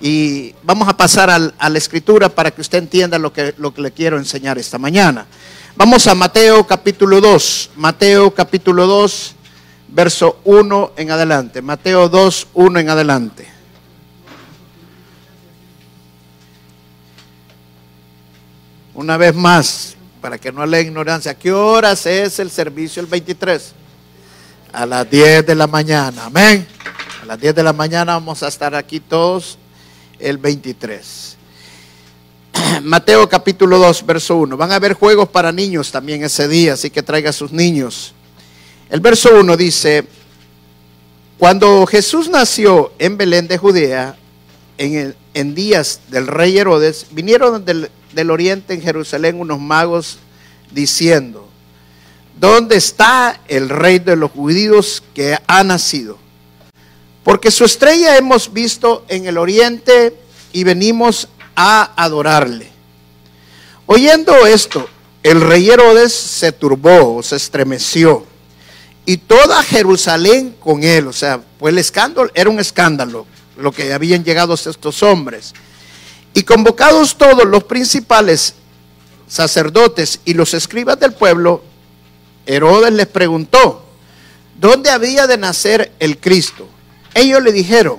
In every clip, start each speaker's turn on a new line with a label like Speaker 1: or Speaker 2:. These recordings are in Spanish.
Speaker 1: Y vamos a pasar a la escritura para que usted entienda lo que, le quiero enseñar esta mañana. Vamos a Mateo capítulo 2. Mateo capítulo 2, verso 1 en adelante. Mateo 2, 1 en adelante. Una vez más, para que no le ignorancia, ¿a qué horas es el servicio el 23? A las 10 de la mañana, amén. A las 10 de la mañana vamos a estar aquí todos el 23. Mateo capítulo 2, verso 1. Van a haber juegos para niños también ese día, así que traiga a sus niños. El verso 1 dice, cuando Jesús nació en Belén de Judea, en, en días del rey Herodes, vinieron del, del oriente en Jerusalén unos magos diciendo, ¿dónde está el rey de los judíos que ha nacido? Porque su estrella hemos visto en el oriente y venimos a adorarle. Oyendo esto, el rey Herodes se turbó, se estremeció, y toda Jerusalén con él. O sea, pues el escándalo era un escándalo, lo que habían llegado estos hombres. Y convocados todos los principales sacerdotes y los escribas del pueblo, Herodes les preguntó, ¿dónde había de nacer el Cristo? Ellos le dijeron,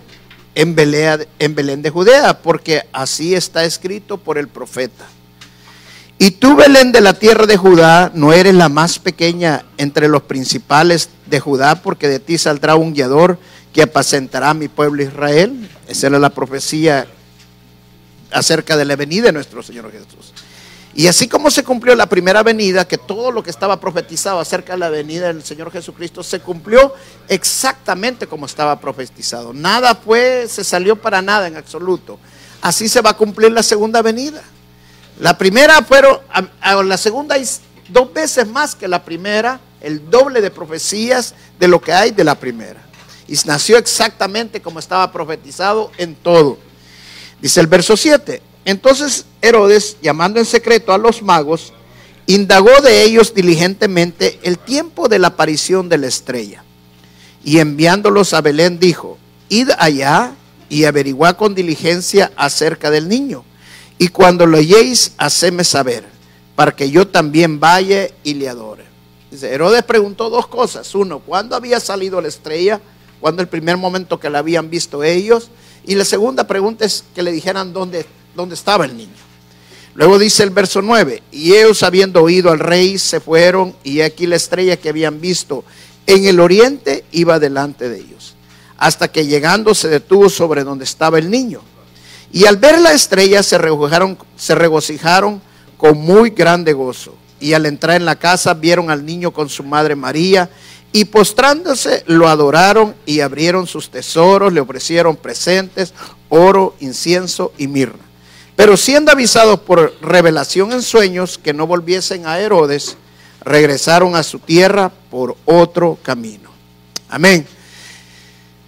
Speaker 1: en Belén, de Judea, porque así está escrito por el profeta. Y tú, Belén de la tierra de Judá, no eres la más pequeña entre los principales de Judá, porque de ti saldrá un guiador que apacentará a mi pueblo Israel. Esa era la profecía acerca de la venida de nuestro Señor Jesús. Y así como se cumplió la primera venida, que todo lo que estaba profetizado acerca de la venida del Señor Jesucristo se cumplió exactamente como estaba profetizado. Nada fue, se salió para nada en absoluto. Así se va a cumplir la segunda venida. La primera fueron, la segunda es dos veces más que la primera, el doble de profecías de lo que hay de la primera. Y nació exactamente como estaba profetizado en todo. Dice el verso 7. Entonces Herodes, llamando en secreto a los magos, indagó de ellos diligentemente el tiempo de la aparición de la estrella. Y enviándolos a Belén dijo, id allá y averiguad con diligencia acerca del niño. Y cuando lo halléis, hacedme saber, para que yo también vaya y le adore. Herodes preguntó dos cosas. Uno, ¿cuándo había salido la estrella? ¿Cuándo el primer momento que la habían visto ellos? Y la segunda pregunta es que le dijeran dónde, dónde estaba el niño. Luego dice el verso 9, y ellos habiendo oído al rey se fueron y aquí la estrella que habían visto en el oriente iba delante de ellos, hasta que llegando se detuvo sobre donde estaba el niño. Y al ver la estrella se regocijaron, se regocijaron con muy grande gozo. Y al entrar en la casa vieron al niño con su madre María y postrándose lo adoraron y abrieron sus tesoros, le ofrecieron presentes, oro, incienso y mirra. Pero siendo avisados por revelación en sueños que no volviesen a Herodes, regresaron a su tierra por otro camino. Amén.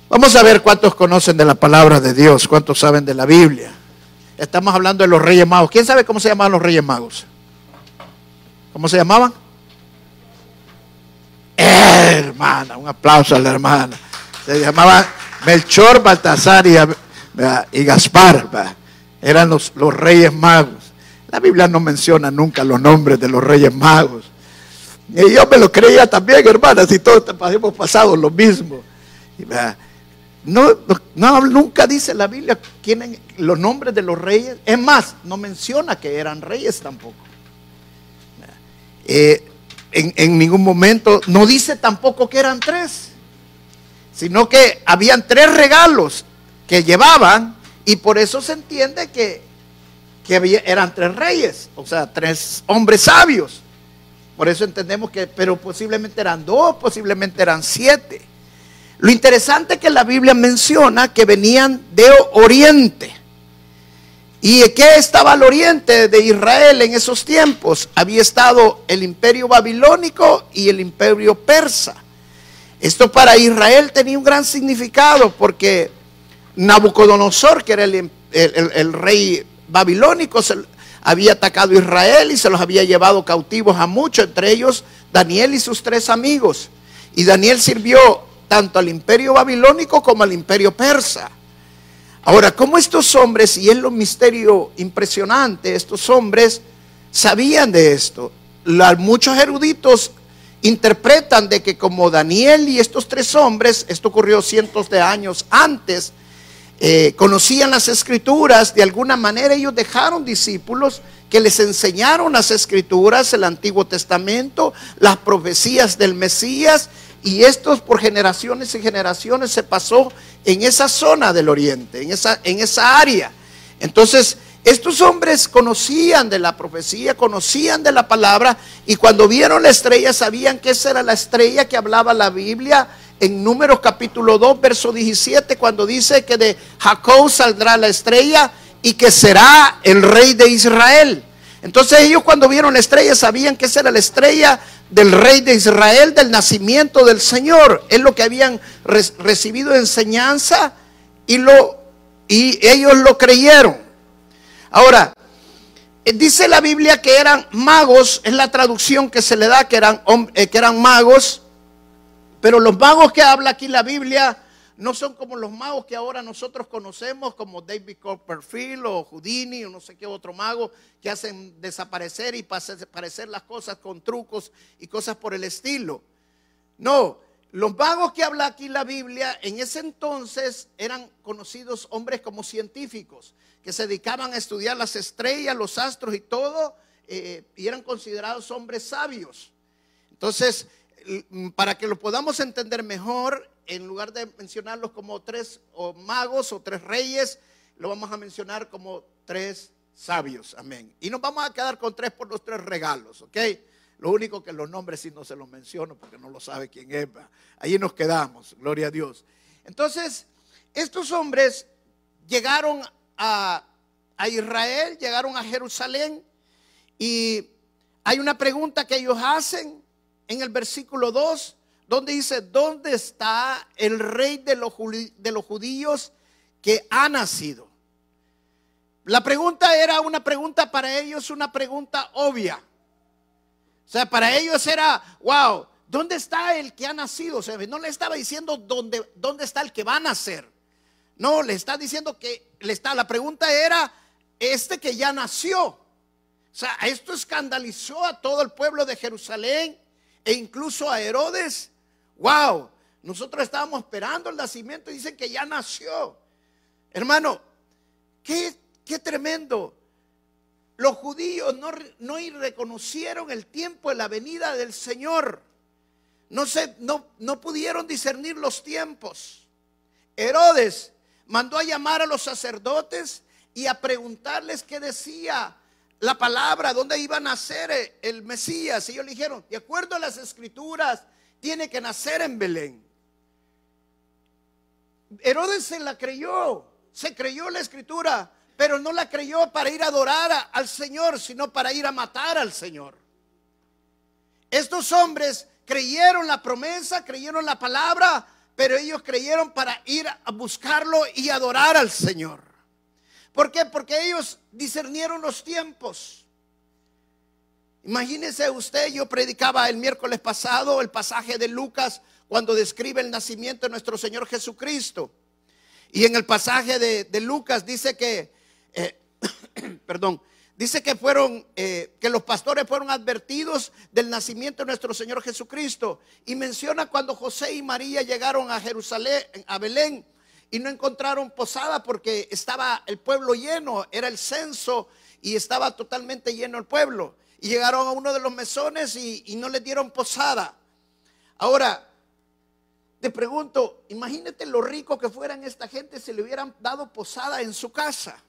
Speaker 1: Vamos a ver cuántos conocen de la palabra de Dios, cuántos saben de la Biblia. Estamos hablando de los Reyes Magos. ¿Quién sabe cómo se llamaban los Reyes Magos? ¿Cómo se llamaban? Hermana, un aplauso a la hermana. Se llamaban Melchor, Baltasar y, y Gaspar. ¿verdad? Eran los, los Reyes Magos. La Biblia no menciona nunca los nombres de los Reyes Magos. Y yo me lo creía también, hermana, si todos hemos pasado lo mismo. Y, no, nunca dice la Biblia quién, los nombres de los reyes. Es más, no menciona que eran reyes tampoco. Eh, en, en ningún momento no dice tampoco que eran tres, sino que habían tres regalos que llevaban y por eso se entiende que, que eran tres reyes, o sea, tres hombres sabios. Por eso entendemos que, pero posiblemente eran dos, posiblemente eran siete. Lo interesante es que la Biblia menciona que venían de Oriente. ¿Y qué estaba al oriente de Israel en esos tiempos? Había estado el imperio babilónico y el imperio persa. Esto para Israel tenía un gran significado porque Nabucodonosor, que era el, rey babilónico, había atacado a Israel y se los había llevado cautivos a muchos, entre ellos Daniel y sus tres amigos. Y Daniel sirvió tanto al imperio babilónico como al imperio persa. Ahora, como estos hombres, y es lo misterio impresionante, estos hombres sabían de esto. muchos eruditos interpretan de que como Daniel y estos tres hombres, esto ocurrió cientos de años antes, eh, conocían las escrituras, de alguna manera ellos dejaron discípulos que les enseñaron las escrituras, el Antiguo Testamento, las profecías del Mesías, y esto por generaciones y generaciones se pasó en esa zona del oriente, en esa, en esa área. Entonces, estos hombres conocían de la profecía, conocían de la palabra y cuando vieron la estrella sabían que esa era la estrella que hablaba la Biblia en Números capítulo 2, verso 17, cuando dice que de Jacob saldrá la estrella y que será el rey de Israel. Entonces ellos cuando vieron la estrella sabían que esa era la estrella del rey de Israel, del nacimiento del Señor. Es lo que habían recibido enseñanza y, lo, y ellos lo creyeron. Ahora, eh, dice la Biblia que eran magos, es la traducción que se le da, que eran, eh, que eran magos, pero los magos que habla aquí la Biblia no son como los magos que ahora nosotros conocemos, como David Copperfield o Houdini o no sé qué otro mago, que hacen desaparecer y parecer las cosas con trucos y cosas por el estilo. No, los magos que habla aquí la Biblia en ese entonces eran conocidos hombres como científicos, que se dedicaban a estudiar las estrellas, los astros y todo, eh, y eran considerados hombres sabios. Entonces, para que lo podamos entender mejor, en lugar de mencionarlos como tres magos o tres reyes, lo vamos a mencionar como tres sabios. Amén. Y nos vamos a quedar con tres por los tres regalos, ¿ok? Lo único que los nombres sí no se los menciono porque no lo sabe quién es. Ahí nos quedamos, gloria a Dios. Entonces, estos hombres llegaron a, a Israel, llegaron a Jerusalén y hay una pregunta que ellos hacen en el versículo 2 donde dice, ¿dónde está el rey de los, de los judíos que ha nacido? La pregunta era una pregunta para ellos, una pregunta obvia. O sea, para ellos era, wow, ¿dónde está el que ha nacido? O sea, no le estaba diciendo dónde, dónde está el que va a nacer. No, le está diciendo que le está, la pregunta era, este que ya nació. O sea, esto escandalizó a todo el pueblo de Jerusalén e incluso a Herodes Wow, nosotros estábamos esperando el nacimiento y dicen que ya nació. Hermano, qué, qué tremendo. Los judíos no, no, reconocieron el tiempo de la venida del Señor. No, se, no, no pudieron discernir los tiempos. Herodes mandó a llamar a los sacerdotes y a preguntarles qué decía la palabra, dónde iba a nacer el Mesías. Y ellos le dijeron, de acuerdo a las escrituras, tiene que nacer en Belén. Herodes se la creyó, se creyó la escritura, pero no la creyó para ir a adorar al Señor, sino para ir a matar al Señor. Estos hombres creyeron la promesa, creyeron la palabra, pero ellos creyeron para ir a buscarlo y adorar al Señor. ¿Por qué? Porque ellos discernieron los tiempos. Imagínese usted, yo predicaba el miércoles pasado el pasaje de Lucas cuando describe el nacimiento de nuestro Señor Jesucristo. Y en el pasaje de, Lucas dice que, eh, perdón, dice que fueron, eh, que los pastores fueron advertidos del nacimiento de nuestro Señor Jesucristo. Y menciona cuando José y María llegaron a Jerusalén, a Belén, y no encontraron posada porque estaba el pueblo lleno, era el censo y estaba totalmente lleno el pueblo y llegaron a uno de los mesones y, no le dieron posada. Ahora, te pregunto, imagínate lo rico que fueran esta gente si le hubieran dado posada en su casa.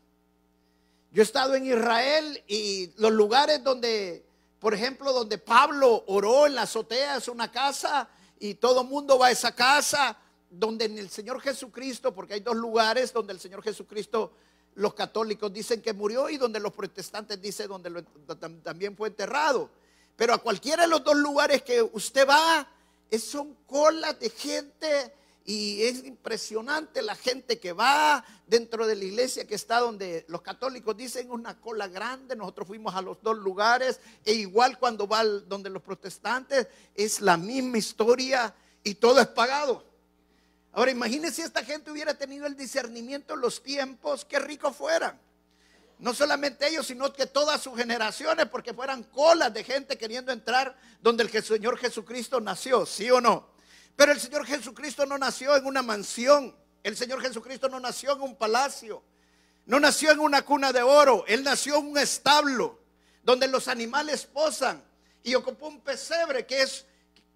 Speaker 1: Yo he estado en Israel y los lugares donde, por ejemplo, donde Pablo oró en la azotea es una casa y todo mundo va a esa casa, donde en el Señor Jesucristo, porque hay dos lugares donde el Señor Jesucristo los católicos dicen que murió y donde los protestantes dicen donde también fue enterrado. Pero a cualquiera de los dos lugares que usted va, son colas de gente y es impresionante la gente que va dentro de la iglesia que está donde los católicos dicen una cola grande. Nosotros fuimos a los dos lugares e igual cuando va donde los protestantes es la misma historia y todo es pagado. Ahora imagínense si esta gente hubiera tenido el discernimiento en los tiempos, qué rico fueran. No solamente ellos, sino que todas sus generaciones, porque fueran colas de gente queriendo entrar donde el Señor Jesucristo nació, ¿sí o no? Pero el Señor Jesucristo no nació en una mansión. El Señor Jesucristo no nació en un palacio. No nació en una cuna de oro. Él nació en un establo donde los animales posan. Y ocupó un pesebre que es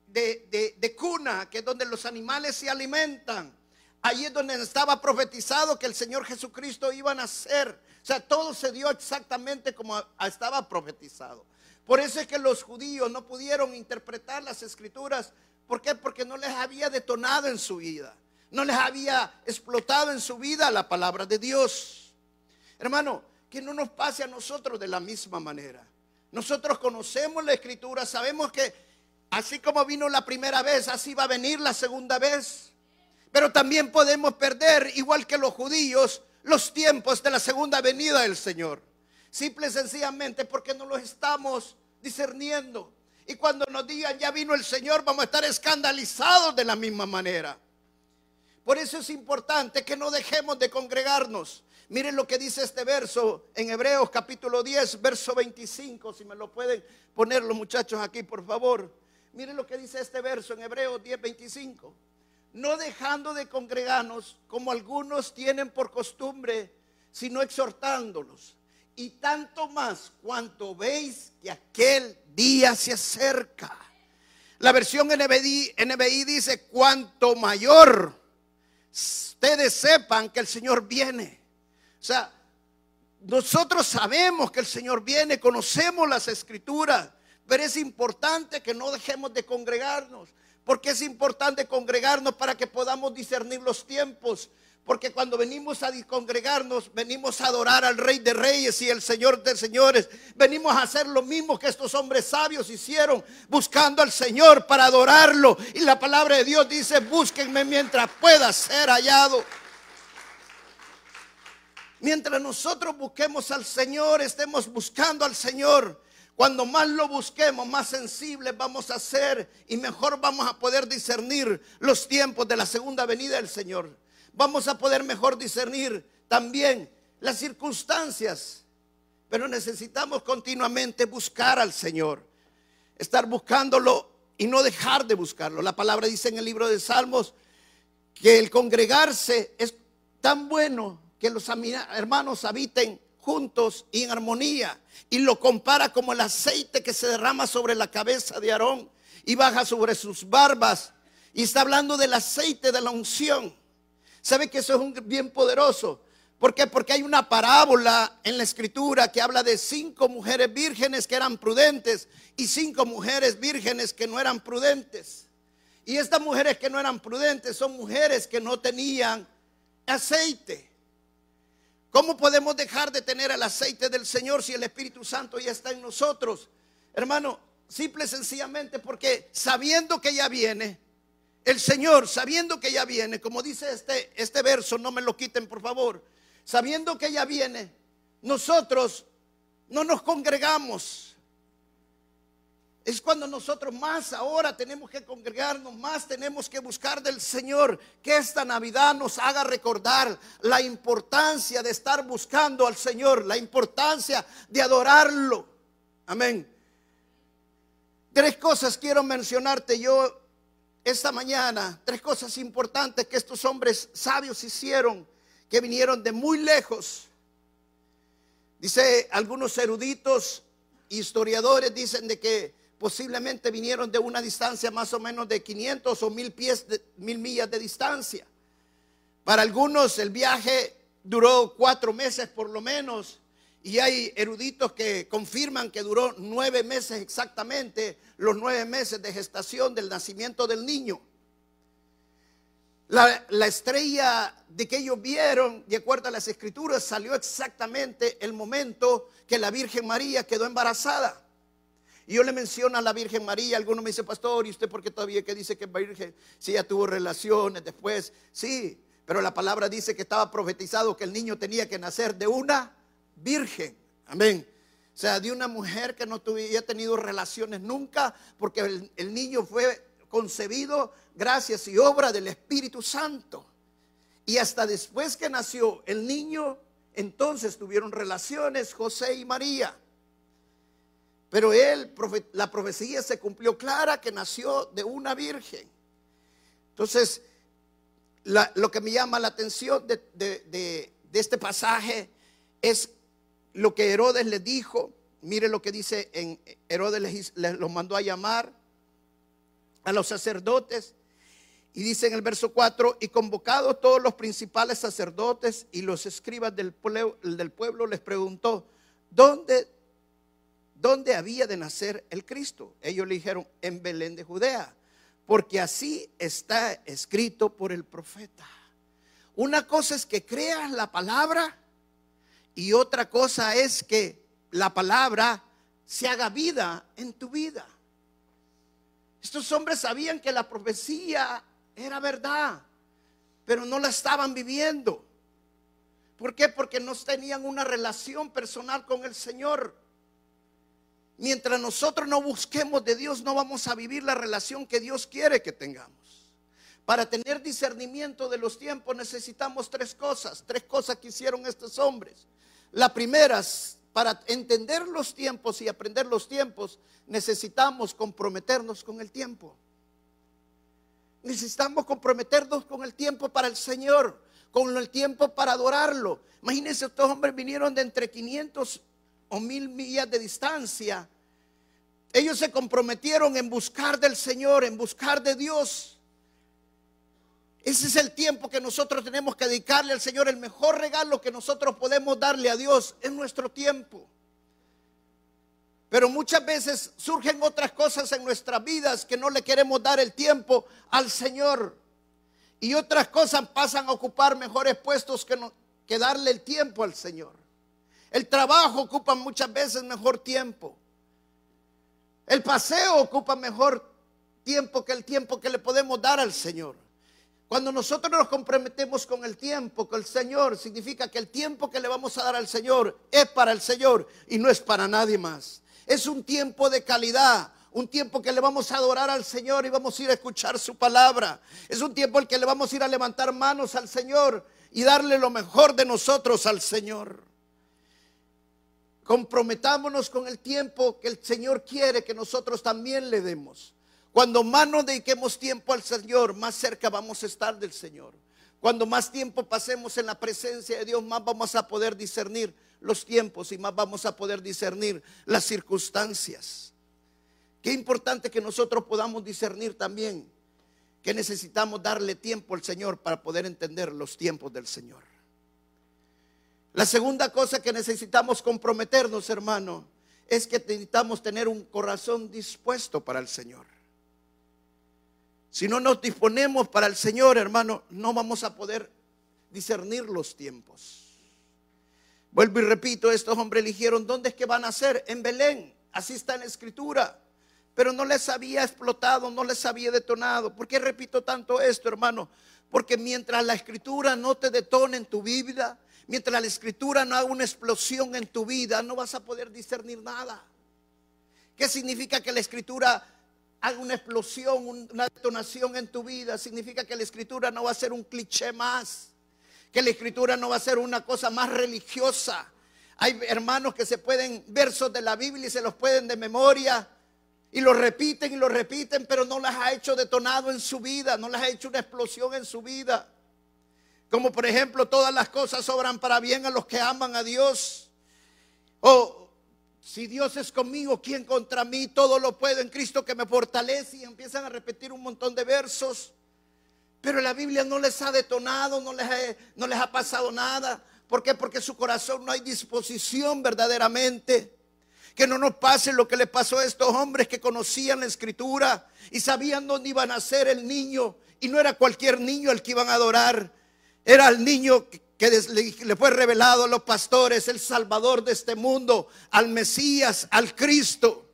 Speaker 1: de, cuna, que es donde los animales se alimentan. Allí es donde estaba profetizado que el Señor Jesucristo iba a nacer. O sea, todo se dio exactamente como estaba profetizado. Por eso es que los judíos no pudieron interpretar las escrituras ¿Por qué? Porque no les había detonado en su vida. No les había explotado en su vida la palabra de Dios. Hermano, que no nos pase a nosotros de la misma manera. Nosotros conocemos la escritura, sabemos que así como vino la primera vez, así va a venir la segunda vez. Pero también podemos perder, igual que los judíos, los tiempos de la segunda venida del Señor. Simple y sencillamente porque no los estamos discerniendo. Y cuando nos digan ya vino el Señor, vamos a estar escandalizados de la misma manera. Por eso es importante que no dejemos de congregarnos. Miren lo que dice este verso en Hebreos capítulo 10, verso 25. Si me lo pueden poner los muchachos aquí, por favor. Miren lo que dice este verso en Hebreos 10, 25. No dejando de congregarnos como algunos tienen por costumbre, sino exhortándolos y tanto más cuanto veis que aquel día se acerca. La versión NBI, NBI dice, cuanto mayor ustedes sepan que el Señor viene. O sea, nosotros sabemos que el Señor viene, conocemos las escrituras, pero es importante que no dejemos de congregarnos, porque es importante congregarnos para que podamos discernir los tiempos, porque cuando venimos a congregarnos, venimos a adorar al Rey de Reyes y el Señor de Señores. Venimos a hacer lo mismo que estos hombres sabios hicieron, buscando al Señor para adorarlo. Y la palabra de Dios dice, búsquenme mientras pueda ser hallado. Mientras nosotros busquemos al Señor, estemos buscando al Señor. Cuando más lo busquemos, más sensibles vamos a ser y mejor vamos a poder discernir los tiempos de la segunda venida del Señor vamos a poder mejor discernir también las circunstancias. Pero necesitamos continuamente buscar al Señor, estar buscándolo y no dejar de buscarlo. La palabra dice en el libro de Salmos que el congregarse es tan bueno que los hermanos habiten juntos y en armonía. Y lo compara como el aceite que se derrama sobre la cabeza de Aarón y baja sobre sus barbas. Y está hablando del aceite de la unción. ¿Sabe que eso es un bien poderoso? ¿Por qué? Porque hay una parábola en la escritura que habla de cinco mujeres vírgenes que eran prudentes y cinco mujeres vírgenes que no eran prudentes. Y estas mujeres que no eran prudentes son mujeres que no tenían aceite. ¿Cómo podemos dejar de tener el aceite del Señor si el Espíritu Santo ya está en nosotros? Hermano, simple y sencillamente porque sabiendo que ya viene, el Señor, sabiendo que ya viene, como dice este, este verso, no me lo quiten por favor, sabiendo que ya viene, nosotros no nos congregamos. Es cuando nosotros más ahora tenemos que congregarnos, más tenemos que buscar del Señor que esta Navidad nos haga recordar la importancia de estar buscando al Señor, la importancia de adorarlo. Amén. Tres cosas quiero mencionarte yo esta mañana tres cosas importantes que estos hombres sabios hicieron, que vinieron de muy lejos. Dice algunos eruditos, historiadores dicen de que posiblemente vinieron de una distancia más o menos de 500 o mil pies, mil millas de distancia. Para algunos el viaje duró cuatro meses por lo menos y hay eruditos que confirman que duró nueve meses exactamente, los nueve meses de gestación del nacimiento del niño. La, estrella de que ellos vieron, de acuerdo a las escrituras, salió exactamente el momento que la Virgen María quedó embarazada. Y yo le menciono a la Virgen María, algunos me dicen, pastor, ¿y usted por qué todavía que dice que es virgen? Si ella tuvo relaciones después, sí, pero la palabra dice que estaba profetizado que el niño tenía que nacer de una virgen. Amén. O sea, de una mujer que no había tenido relaciones nunca, porque el niño fue concebido gracias y obra del Espíritu Santo. Y hasta después que nació el niño, entonces tuvieron relaciones José y María. Pero él, la profecía se cumplió clara que nació de una virgen. Entonces, lo que me llama la atención de, este pasaje es lo que Herodes le dijo. Mire lo que dice en Herodes les, les mandó a llamar a los sacerdotes. Y dice en el verso 4, y convocados todos los principales sacerdotes y los escribas del pueblo, del pueblo les preguntó, ¿dónde dónde había de nacer el Cristo. Ellos le dijeron, en Belén de Judea, porque así está escrito por el profeta. Una cosa es que creas la palabra y otra cosa es que la palabra se haga vida en tu vida. Estos hombres sabían que la profecía era verdad, pero no la estaban viviendo. ¿Por qué? Porque no tenían una relación personal con el Señor. Mientras nosotros no busquemos de Dios, no vamos a vivir la relación que Dios quiere que tengamos. Para tener discernimiento de los tiempos necesitamos tres cosas, tres cosas que hicieron estos hombres. La primera, para entender los tiempos y aprender los tiempos, necesitamos comprometernos con el tiempo. Necesitamos comprometernos con el tiempo para el Señor, con el tiempo para adorarlo. Imagínense, estos hombres vinieron de entre 500 o mil millas de distancia, ellos se comprometieron en buscar del Señor, en buscar de Dios. Ese es el tiempo que nosotros tenemos que dedicarle al Señor. El mejor regalo que nosotros podemos darle a Dios es nuestro tiempo. Pero muchas veces surgen otras cosas en nuestras vidas que no le queremos dar el tiempo al Señor. Y otras cosas pasan a ocupar mejores puestos que, que darle el tiempo al Señor. El trabajo ocupa muchas veces mejor tiempo. El paseo ocupa mejor tiempo que el tiempo que le podemos dar al Señor. Cuando nosotros nos comprometemos con el tiempo, con el Señor, significa que el tiempo que le vamos a dar al Señor es para el Señor y no es para nadie más. Es un tiempo de calidad, un tiempo que le vamos a adorar al Señor y vamos a ir a escuchar su palabra. Es un tiempo en el que le vamos a ir a levantar manos al Señor y darle lo mejor de nosotros al Señor. Comprometámonos con el tiempo que el Señor quiere que nosotros también le demos. Cuando más nos dediquemos tiempo al Señor, más cerca vamos a estar del Señor. Cuando más tiempo pasemos en la presencia de Dios, más vamos a poder discernir los tiempos y más vamos a poder discernir las circunstancias. Qué importante que nosotros podamos discernir también que necesitamos darle tiempo al Señor para poder entender los tiempos del Señor. La segunda cosa que necesitamos comprometernos, hermano, es que necesitamos tener un corazón dispuesto para el Señor. Si no nos disponemos para el Señor, hermano, no vamos a poder discernir los tiempos. Vuelvo y repito, estos hombres eligieron dónde es que van a ser, en Belén, así está en la escritura. Pero no les había explotado, no les había detonado. ¿Por qué repito tanto esto, hermano? Porque mientras la escritura no te detone en tu vida, Mientras la escritura no haga una explosión en tu vida, no vas a poder discernir nada. ¿Qué significa que la escritura haga una explosión, una detonación en tu vida? Significa que la escritura no va a ser un cliché más. Que la escritura no va a ser una cosa más religiosa. Hay hermanos que se pueden versos de la Biblia y se los pueden de memoria y los repiten y los repiten, pero no las ha hecho detonado en su vida, no las ha hecho una explosión en su vida. Como por ejemplo, todas las cosas obran para bien a los que aman a Dios. O si Dios es conmigo, ¿quién contra mí? Todo lo puedo en Cristo que me fortalece. Y empiezan a repetir un montón de versos. Pero la Biblia no les ha detonado, no les ha, pasado nada. ¿Por qué? Porque su corazón no hay disposición verdaderamente. Que no nos pase lo que le pasó a estos hombres que conocían la escritura y sabían dónde iba a nacer el niño Y no era cualquier niño el que iban a adorar. Era el niño que le fue revelado a los pastores, el Salvador de este mundo, al Mesías, al Cristo,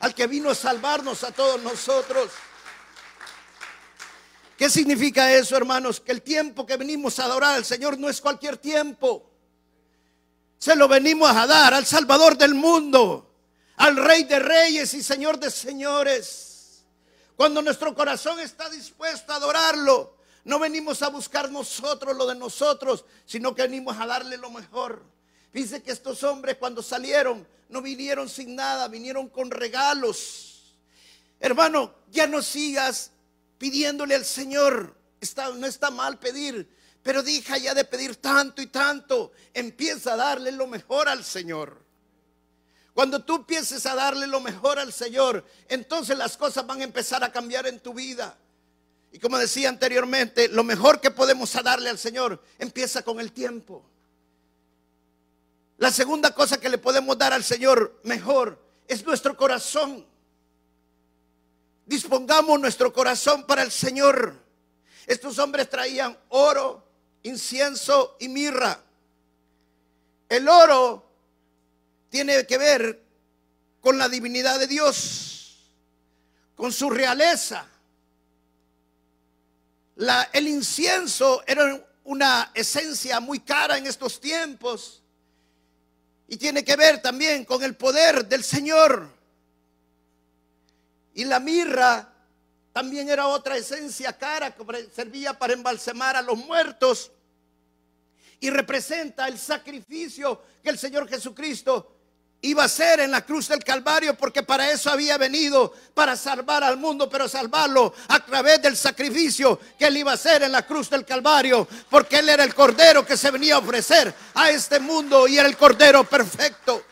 Speaker 1: al que vino a salvarnos a todos nosotros. ¿Qué significa eso, hermanos? Que el tiempo que venimos a adorar al Señor no es cualquier tiempo. Se lo venimos a dar al Salvador del mundo, al Rey de Reyes y Señor de Señores. Cuando nuestro corazón está dispuesto a adorarlo, no venimos a buscar nosotros lo de nosotros, sino que venimos a darle lo mejor. Dice que estos hombres cuando salieron no vinieron sin nada, vinieron con regalos. Hermano, ya no sigas pidiéndole al Señor. No está mal pedir, pero deja ya de pedir tanto y tanto. Empieza a darle lo mejor al Señor. Cuando tú empieces a darle lo mejor al Señor, entonces las cosas van a empezar a cambiar en tu vida. Y como decía anteriormente, lo mejor que podemos darle al Señor empieza con el tiempo. La segunda cosa que le podemos dar al Señor mejor es nuestro corazón. Dispongamos nuestro corazón para el Señor. Estos hombres traían oro, incienso y mirra. El oro tiene que ver con la divinidad de Dios, con su realeza. El incienso era una esencia muy cara en estos tiempos y tiene que ver también con el poder del Señor. Y la mirra también era otra esencia cara que servía para embalsamar a los muertos y representa el sacrificio que el Señor Jesucristo iba a hacer en la cruz del Calvario porque para eso había venido, para salvar al mundo, pero salvarlo a través del sacrificio que él iba a hacer en la cruz del Calvario, porque él era el cordero que se venía a ofrecer a este mundo y era el cordero perfecto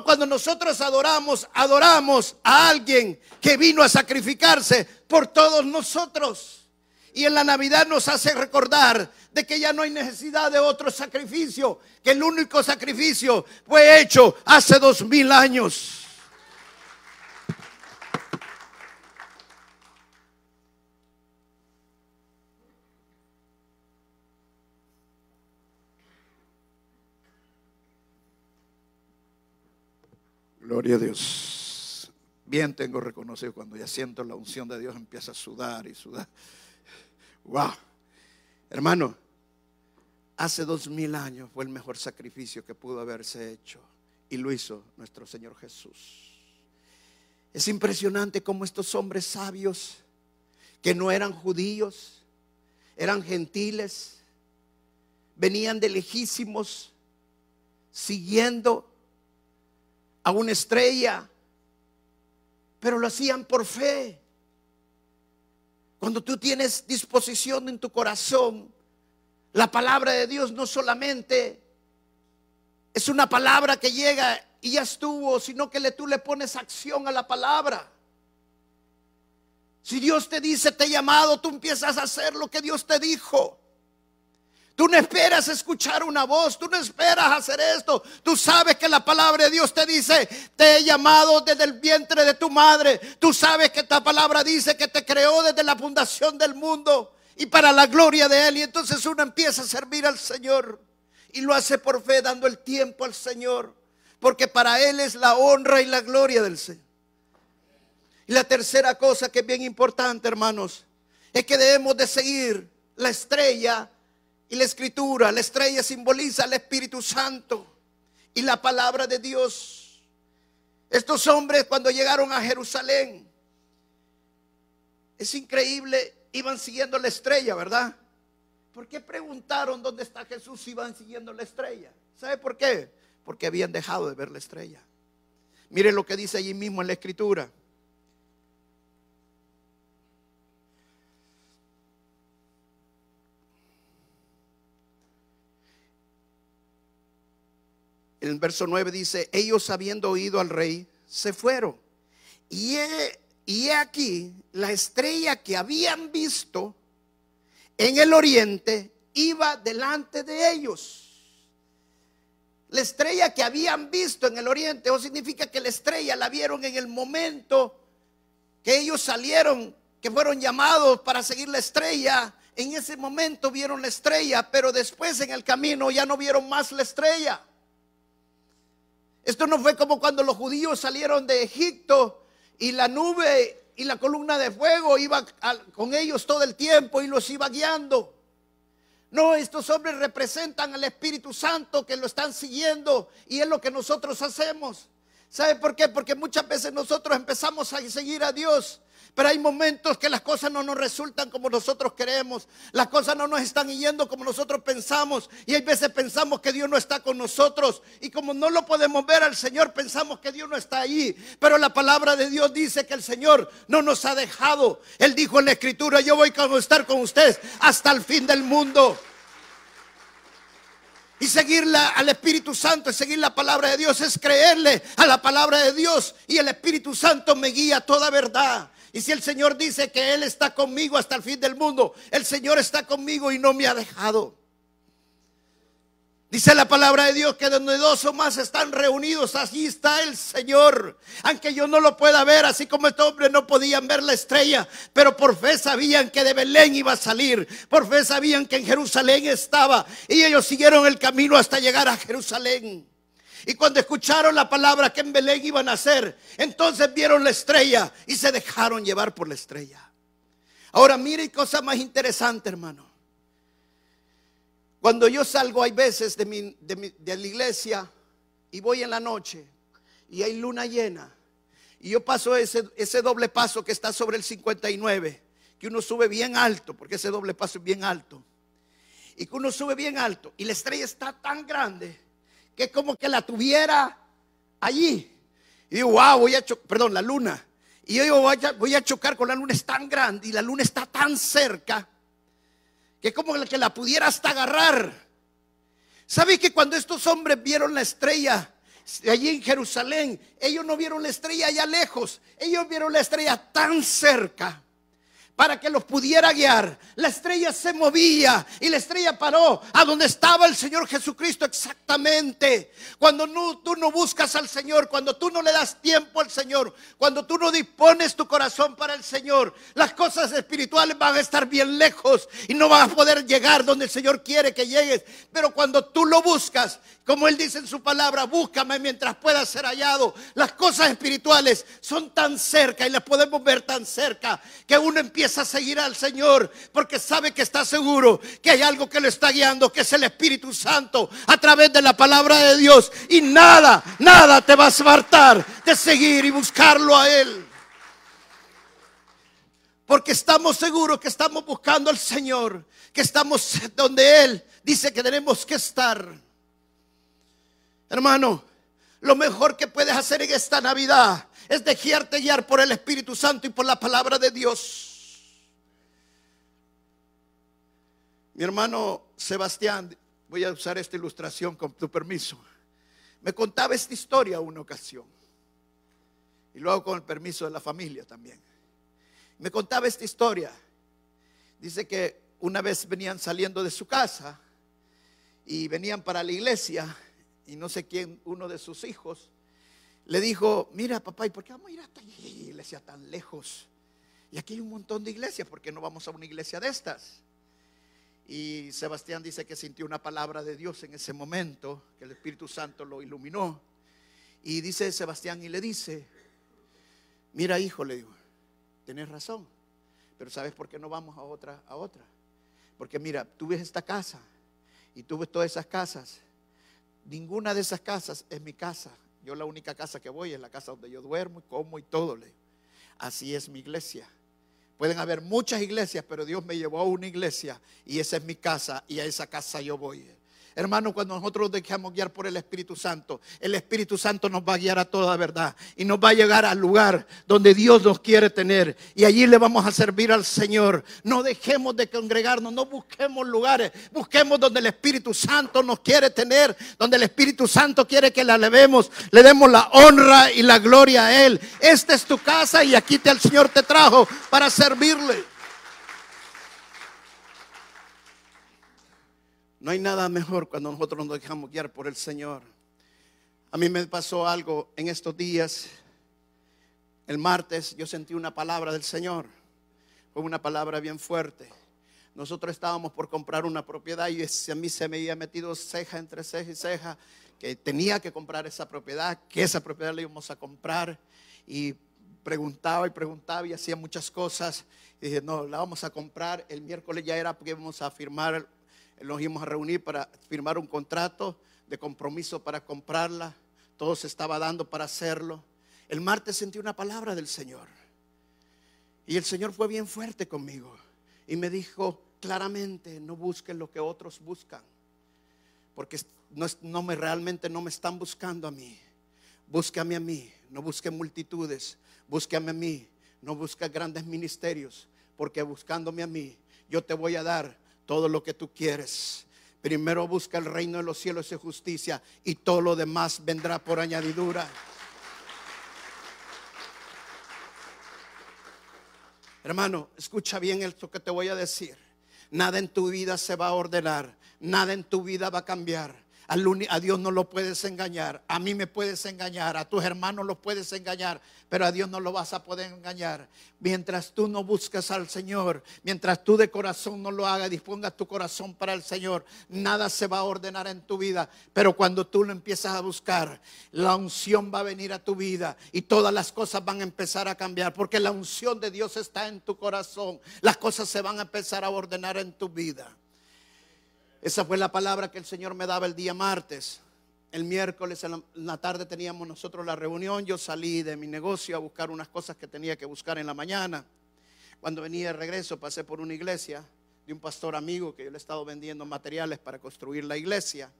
Speaker 1: cuando nosotros adoramos, adoramos a alguien que vino a sacrificarse por todos nosotros. Y en la Navidad nos hace recordar de que ya no hay necesidad de otro sacrificio, que el único sacrificio fue hecho hace dos mil años. Gloria a Dios. Bien tengo reconocido cuando ya siento la unción de Dios empieza a sudar y sudar. Wow. Hermano, hace dos mil años fue el mejor sacrificio que pudo haberse hecho y lo hizo nuestro Señor Jesús. Es impresionante cómo estos hombres sabios que no eran judíos, eran gentiles, venían de lejísimos siguiendo a una estrella, pero lo hacían por fe. Cuando tú tienes disposición en tu corazón, la palabra de Dios no solamente es una palabra que llega y ya estuvo, sino que le, tú le pones acción a la palabra. Si Dios te dice, te he llamado, tú empiezas a hacer lo que Dios te dijo. Tú no esperas escuchar una voz, tú no esperas hacer esto. Tú sabes que la palabra de Dios te dice, te he llamado desde el vientre de tu madre. Tú sabes que esta palabra dice que te creó desde la fundación del mundo y para la gloria de Él. Y entonces uno empieza a servir al Señor y lo hace por fe, dando el tiempo al Señor, porque para Él es la honra y la gloria del Señor. Y la tercera cosa que es bien importante, hermanos, es que debemos de seguir la estrella y la escritura, la estrella simboliza al Espíritu Santo y la palabra de Dios. Estos hombres cuando llegaron a Jerusalén, es increíble, iban siguiendo la estrella, ¿verdad? ¿Por qué preguntaron dónde está Jesús si iban siguiendo la estrella? ¿Sabe por qué? Porque habían dejado de ver la estrella. Miren lo que dice allí mismo en la escritura. El verso 9 dice, ellos habiendo oído al rey, se fueron. Y he, aquí la estrella que habían visto en el oriente iba delante de ellos. La estrella que habían visto en el oriente, o significa que la estrella la vieron en el momento que ellos salieron que fueron llamados para seguir la estrella, en ese momento vieron la estrella, pero después en el camino ya no vieron más la estrella. Esto no fue como cuando los judíos salieron de Egipto y la nube y la columna de fuego iba con ellos todo el tiempo y los iba guiando. No, estos hombres representan al Espíritu Santo que lo están siguiendo y es lo que nosotros hacemos. ¿Sabe por qué? Porque muchas veces nosotros empezamos a seguir a Dios pero hay momentos que las cosas no nos resultan como nosotros queremos. Las cosas no nos están yendo como nosotros pensamos. Y hay veces pensamos que Dios no está con nosotros. Y como no lo podemos ver al Señor, pensamos que Dios no está ahí. Pero la palabra de Dios dice que el Señor no nos ha dejado. Él dijo en la escritura, yo voy a estar con ustedes hasta el fin del mundo. Y seguirla al Espíritu Santo y seguir la palabra de Dios es creerle a la palabra de Dios. Y el Espíritu Santo me guía a toda verdad. Y si el Señor dice que Él está conmigo hasta el fin del mundo, el Señor está conmigo y no me ha dejado. Dice la palabra de Dios que donde dos o más están reunidos, allí está el Señor. Aunque yo no lo pueda ver, así como estos hombres no podían ver la estrella, pero por fe sabían que de Belén iba a salir. Por fe sabían que en Jerusalén estaba. Y ellos siguieron el camino hasta llegar a Jerusalén. Y cuando escucharon la palabra que en Belén iban a hacer, entonces vieron la estrella y se dejaron llevar por la estrella. Ahora mire cosa más interesante, hermano. Cuando yo salgo, hay veces de, de, la iglesia y voy en la noche y hay luna llena. Y yo paso ese, ese doble paso que está sobre el 59, que uno sube bien alto, porque ese doble paso es bien alto. Y que uno sube bien alto y la estrella está tan grande que como que la tuviera allí. Y digo, wow, voy a chocar, perdón, la luna. Y yo digo, voy a, chocar con la luna, es tan grande y la luna está tan cerca que como que la pudiera hasta agarrar. ¿Sabe que cuando estos hombres vieron la estrella allí en Jerusalén, ellos no vieron la estrella allá lejos, ellos vieron la estrella tan cerca? Para que los pudiera guiar. La estrella se movía y la estrella paró a donde estaba el Señor Jesucristo exactamente. Cuando tú no buscas al Señor, cuando tú no le das tiempo al Señor, cuando tú no dispones tu corazón para el Señor, las cosas espirituales van a estar bien lejos y no vas a poder llegar donde el Señor quiere que llegues. Pero cuando tú lo buscas, como Él dice en su palabra, búscame mientras pueda ser hallado. Las cosas espirituales son tan cerca y las podemos ver tan cerca que uno empieza a seguir al Señor porque sabe que está seguro que hay algo que le está guiando, que es el Espíritu Santo a través de la palabra de Dios. Y nada, nada te va a apartar de seguir y buscarlo a Él. Porque estamos seguros que estamos buscando al Señor, que estamos donde Él dice que tenemos que estar. Hermano, lo mejor que puedes hacer en esta Navidad es dejarte guiar por el Espíritu Santo y por la palabra de Dios. Mi hermano Sebastián, voy a usar esta ilustración con tu permiso, me contaba esta historia una ocasión. Y luego con el permiso de la familia también. Me contaba esta historia. Dice que una vez venían saliendo de su casa y venían para la iglesia y no sé quién, uno de sus hijos, le dijo, mira papá, ¿y por qué vamos a ir hasta la iglesia tan lejos? Y aquí hay un montón de iglesias, ¿por qué no vamos a una iglesia de estas? Y Sebastián dice que sintió una palabra de Dios en ese momento, que el Espíritu Santo lo iluminó. Y dice Sebastián y le dice, mira hijo, le digo, tienes razón, pero ¿sabes por qué no vamos a otra? A otra? Porque mira, tú ves esta casa y tú ves todas esas casas. Ninguna de esas casas es mi casa. Yo la única casa que voy es la casa donde yo duermo y como y todo. Así es mi iglesia. Pueden haber muchas iglesias, pero Dios me llevó a una iglesia y esa es mi casa y a esa casa yo voy. Hermano, cuando nosotros nos dejamos guiar por el Espíritu Santo, el Espíritu Santo nos va a guiar a toda verdad y nos va a llegar al lugar donde Dios nos quiere tener y allí le vamos a servir al Señor. No dejemos de congregarnos, no busquemos lugares, busquemos donde el Espíritu Santo nos quiere tener, donde el Espíritu Santo quiere que la alevemos, le demos la honra y la gloria a Él. Esta es tu casa y aquí te, el Señor te trajo para servirle. No hay nada mejor cuando nosotros nos dejamos guiar por el Señor. A mí me pasó algo en estos días. El martes yo sentí una palabra del Señor. fue una palabra bien fuerte. Nosotros estábamos por comprar una propiedad y a mí se me había metido ceja entre ceja y ceja que tenía que comprar esa propiedad, que esa propiedad la íbamos a comprar y preguntaba y preguntaba y hacía muchas cosas y dije, no, la vamos a comprar. El miércoles ya era porque íbamos a firmar, nos íbamos a reunir para firmar un contrato de compromiso para comprarla. Todo se estaba dando para hacerlo. El martes sentí una palabra del Señor. Y el Señor fue bien fuerte conmigo. Y me dijo claramente, no busquen lo que otros buscan. Porque no, me realmente no me están buscando a mí. Búscame a mí, no busque multitudes. Búscame a mí, no busque grandes ministerios porque buscándome a mí, yo te voy a dar todo lo que tú quieres. Primero busca el reino de los cielos y justicia y todo lo demás vendrá por añadidura. Hermano, escucha bien esto que te voy a decir. Nada en tu vida se va a ordenar, nada en tu vida va a cambiar a Dios no lo puedes engañar. A mí me puedes engañar. A tus hermanos los puedes engañar. Pero a Dios no lo vas a poder engañar. Mientras tú no buscas al Señor. Mientras tú de corazón no lo hagas. Dispongas tu corazón para el Señor. Nada se va a ordenar en tu vida. Pero cuando tú lo empiezas a buscar. La unción va a venir a tu vida. Y todas las cosas van a empezar a cambiar. Porque la unción de Dios está en tu corazón. Las cosas se van a empezar a ordenar en tu vida. Esa fue la palabra que el Señor me daba el día martes. El miércoles en la, tarde teníamos nosotros la reunión. Yo salí de mi negocio a buscar unas cosas que tenía que buscar en la mañana. Cuando venía de regreso pasé por una iglesia de un pastor amigo que yo le he estado vendiendo materiales para construir la iglesia.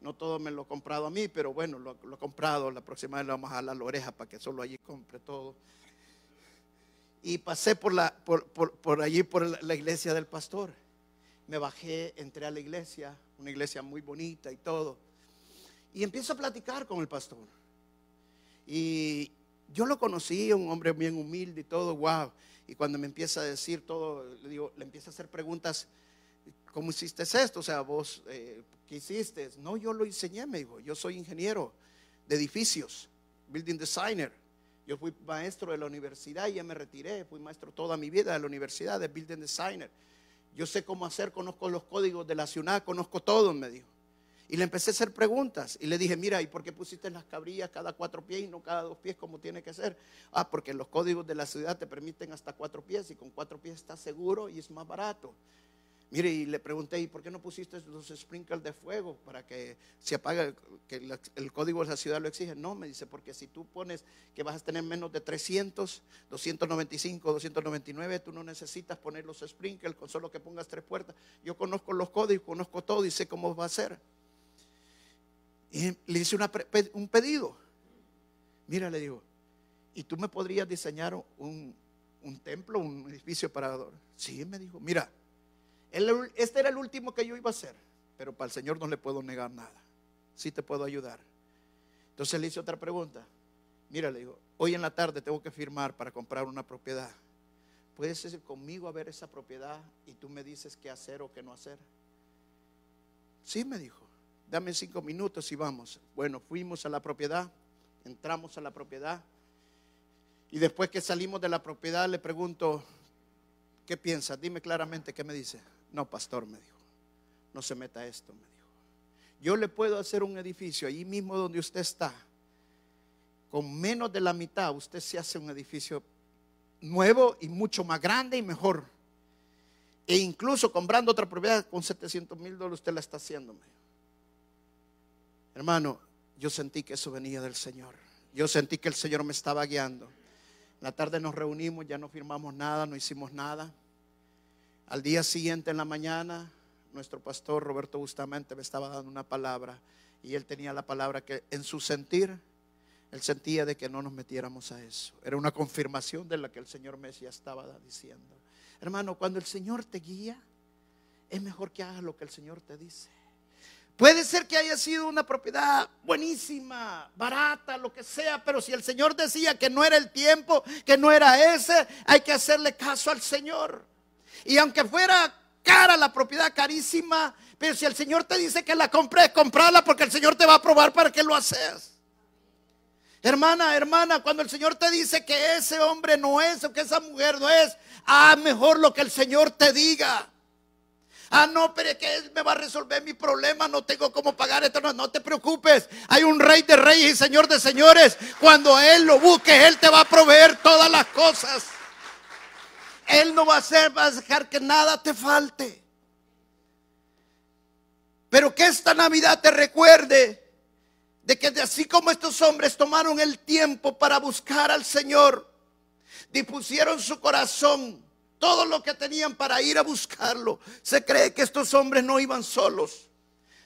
Speaker 1: No todo me lo he comprado a mí, pero bueno, lo, he comprado. La próxima vez le vamos a la oreja para que solo allí compre todo. Y pasé por, allí, por la iglesia del pastor me bajé, entré a la iglesia, una iglesia muy bonita y todo. Y empiezo a platicar con el pastor. Y yo lo conocí, un hombre bien humilde y todo, wow. Y cuando me empieza a decir todo, le digo, le empieza a hacer preguntas, ¿cómo hiciste esto? O sea, vos, eh, ¿qué hiciste? No, yo lo enseñé, me dijo, yo soy ingeniero de edificios, building designer. Yo fui maestro de la universidad y ya me retiré, fui maestro toda mi vida de la universidad de building designer. Yo sé cómo hacer, conozco los códigos de la ciudad, conozco todo, me dijo. Y le empecé a hacer preguntas y le dije, mira, ¿y por qué pusiste las cabrillas cada cuatro pies y no cada dos pies como tiene que ser? Ah, porque los códigos de la ciudad te permiten hasta cuatro pies y con cuatro pies estás seguro y es más barato. Mire, y le pregunté, ¿y por qué no pusiste los sprinkles de fuego para que se apague, que el código de la ciudad lo exige? No, me dice, porque si tú pones que vas a tener menos de 300, 295, 299, tú no necesitas poner los sprinkles con solo que pongas tres puertas. Yo conozco los códigos, conozco todo y sé cómo va a ser. Y le hice un pedido. Mira, le digo, ¿y tú me podrías diseñar un, un templo, un edificio para adorar? Sí, me dijo, mira este era el último que yo iba a hacer, pero para el Señor no le puedo negar nada. Sí te puedo ayudar. Entonces le hice otra pregunta. Mira, le digo, hoy en la tarde tengo que firmar para comprar una propiedad. ¿Puedes ir conmigo a ver esa propiedad y tú me dices qué hacer o qué no hacer? Sí, me dijo. Dame cinco minutos y vamos. Bueno, fuimos a la propiedad, entramos a la propiedad. Y después que salimos de la propiedad le pregunto, ¿qué piensas? Dime claramente qué me dice. No, pastor, me dijo, no se meta esto, me dijo. Yo le puedo hacer un edificio allí mismo donde usted está. Con menos de la mitad usted se hace un edificio nuevo y mucho más grande y mejor. E incluso comprando otra propiedad con 700 mil dólares usted la está haciendo. Hermano, yo sentí que eso venía del Señor. Yo sentí que el Señor me estaba guiando. En la tarde nos reunimos, ya no firmamos nada, no hicimos nada. Al día siguiente en la mañana, nuestro pastor Roberto Bustamante me estaba dando una palabra y él tenía la palabra que en su sentir, él sentía de que no nos metiéramos a eso. Era una confirmación de la que el Señor Mesías estaba diciendo. Hermano, cuando el Señor te guía, es mejor que hagas lo que el Señor te dice. Puede ser que haya sido una propiedad buenísima, barata, lo que sea, pero si el Señor decía que no era el tiempo, que no era ese, hay que hacerle caso al Señor. Y aunque fuera cara la propiedad, carísima, pero si el Señor te dice que la compres, comprala porque el Señor te va a probar para que lo haces. Hermana, hermana, cuando el Señor te dice que ese hombre no es o que esa mujer no es, ah, mejor lo que el Señor te diga. Ah, no, pero es que Él me va a resolver mi problema, no tengo cómo pagar esto. No, no te preocupes, hay un rey de reyes y señor de señores. Cuando Él lo busque, Él te va a proveer todas las cosas. Él no va a hacer, a dejar que nada te falte. Pero que esta Navidad te recuerde de que así como estos hombres tomaron el tiempo para buscar al Señor, dispusieron su corazón todo lo que tenían para ir a buscarlo. Se cree que estos hombres no iban solos,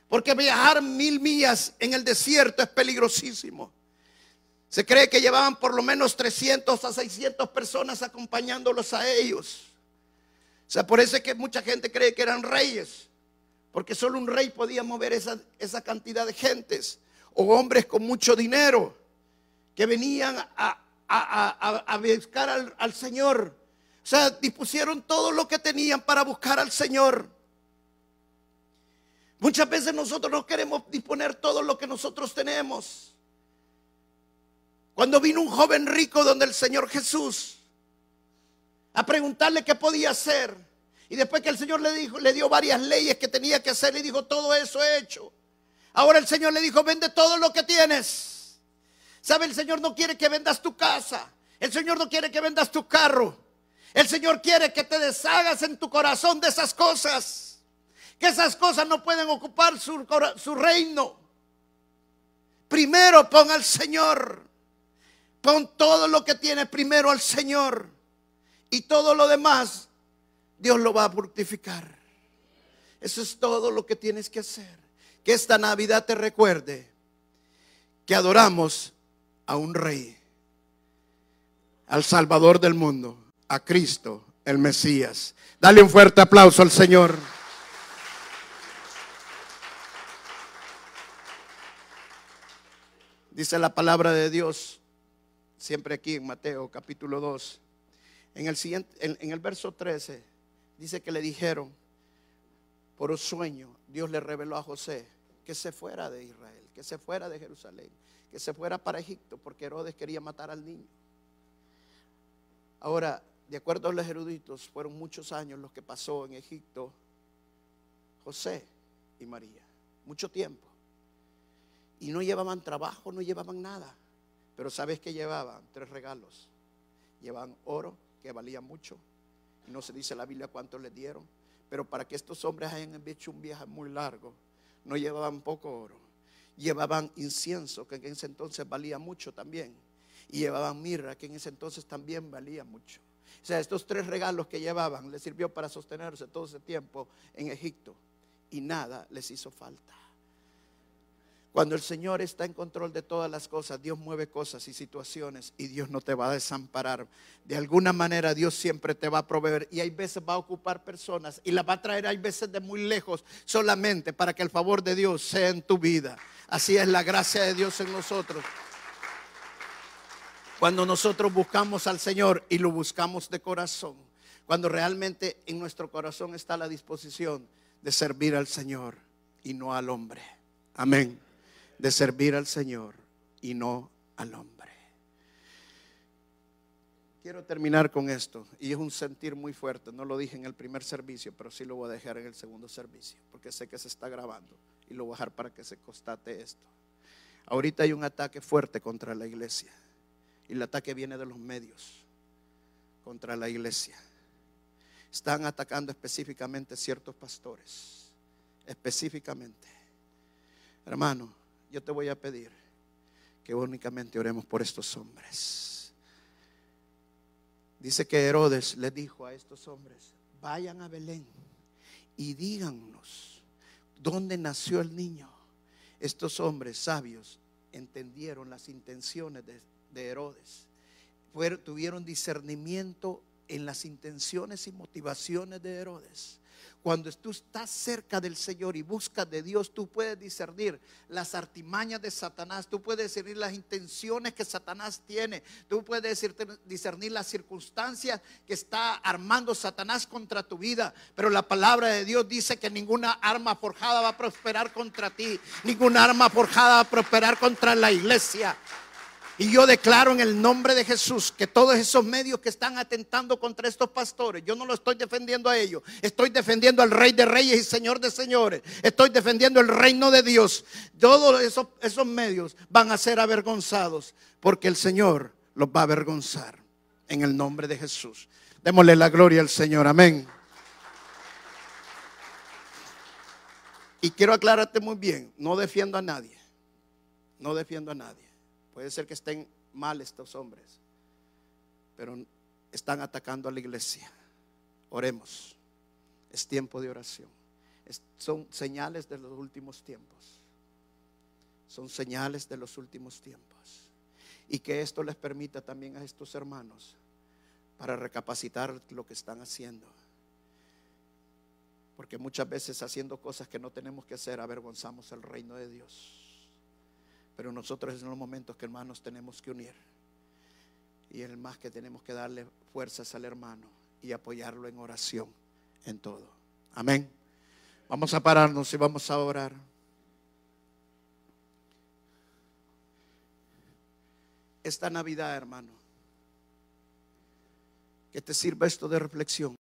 Speaker 1: porque viajar mil millas en el desierto es peligrosísimo. Se cree que llevaban por lo menos 300 a 600 personas acompañándolos a ellos. O sea, por eso es que mucha gente cree que eran reyes, porque solo un rey podía mover esa, esa cantidad de gentes, o hombres con mucho dinero que venían a, a, buscar al, al Señor o sea, dispusieron todo lo que tenían para buscar al Señor. Muchas veces nosotros no queremos disponer todo lo que nosotros tenemos. Cuando vino un joven rico donde el Señor Jesús a preguntarle qué podía hacer. Y después que el Señor le dijo, le dio varias leyes que tenía que hacer, le dijo, todo eso he hecho. Ahora el Señor le dijo, vende todo lo que tienes. ¿Sabe? El Señor no quiere que vendas tu casa. El Señor no quiere que vendas tu carro. El Señor quiere que te deshagas en tu corazón de esas cosas. Que esas cosas no pueden ocupar su, reino. Primero pon al Señor. Pon todo lo que tienes primero al Señor. Y todo lo demás, Dios lo va a fructificar. Eso es todo lo que tienes que hacer. Que esta Navidad te recuerde que adoramos a un rey, al Salvador del mundo a Cristo, el Mesías. Dale un fuerte aplauso al Señor. Dice la palabra de Dios, siempre aquí en Mateo capítulo 2, en el, siguiente, en, el verso 13, dice que le dijeron, por un sueño, Dios le reveló a José que se fuera de Israel, que se fuera de Jerusalén, que se fuera para Egipto, porque Herodes quería matar al niño. Ahora, de acuerdo a los eruditos, fueron muchos años los que pasó en Egipto José y María. Mucho tiempo. Y no llevaban trabajo, no llevaban nada. Pero ¿sabes qué llevaban? Tres regalos. Llevaban oro, que valía mucho. Y no se dice la Biblia cuánto les dieron. Pero para que estos hombres hayan hecho un viaje muy largo, no llevaban poco oro. Llevaban incienso, que en ese entonces valía mucho también. Y llevaban mirra, que en ese entonces también valía mucho. O sea, estos tres regalos que llevaban les sirvió para sostenerse todo ese tiempo en Egipto y nada les hizo falta. Cuando el Señor está en control de todas las cosas, Dios mueve cosas y situaciones y Dios no te va a desamparar. De alguna manera Dios siempre te va a proveer y hay veces va a ocupar personas y las va a traer, hay veces de muy lejos, solamente para que el favor de Dios sea en tu vida. Así es la gracia de Dios en nosotros. Cuando nosotros buscamos al Señor y lo buscamos de corazón, cuando realmente en nuestro corazón está la disposición de servir al Señor y no al hombre. Amén. De servir al Señor y no al hombre. Quiero terminar con esto y es un sentir muy fuerte. No lo dije en el primer servicio, pero sí lo voy a dejar en el segundo servicio, porque sé que se está grabando y lo voy a dejar para que se constate esto. Ahorita hay un ataque fuerte contra la iglesia. Y el ataque viene de los medios contra la iglesia. Están atacando específicamente ciertos pastores. Específicamente. Hermano, yo te voy a pedir que únicamente oremos por estos hombres. Dice que Herodes le dijo a estos hombres, vayan a Belén y díganos dónde nació el niño. Estos hombres sabios entendieron las intenciones de de Herodes. tuvieron discernimiento en las intenciones y motivaciones de Herodes. Cuando tú estás cerca del Señor y buscas de Dios, tú puedes discernir las artimañas de Satanás, tú puedes discernir las intenciones que Satanás tiene, tú puedes discernir las circunstancias que está armando Satanás contra tu vida. Pero la palabra de Dios dice que ninguna arma forjada va a prosperar contra ti, ninguna arma forjada va a prosperar contra la iglesia. Y yo declaro en el nombre de Jesús que todos esos medios que están atentando contra estos pastores, yo no lo estoy defendiendo a ellos, estoy defendiendo al Rey de Reyes y Señor de Señores, estoy defendiendo el reino de Dios. Todos esos, medios van a ser avergonzados porque el Señor los va a avergonzar en el nombre de Jesús. Démosle la gloria al Señor, amén. Y quiero aclararte muy bien, no defiendo a nadie, no defiendo a nadie. Puede ser que estén mal estos hombres, pero están atacando a la iglesia. Oremos. Es tiempo de oración. son señales de los últimos tiempos. Son señales de los últimos tiempos. Y que esto les permita también a estos hermanos para recapacitar lo que están haciendo. Porque muchas veces haciendo cosas que no tenemos que hacer avergonzamos el reino de Dios. Pero nosotros en los momentos que hermanos tenemos que unir. Y el más que tenemos que darle fuerzas al hermano y apoyarlo en oración en todo. Amén. Vamos a pararnos y vamos a orar. Esta Navidad, hermano, que te sirva esto de reflexión.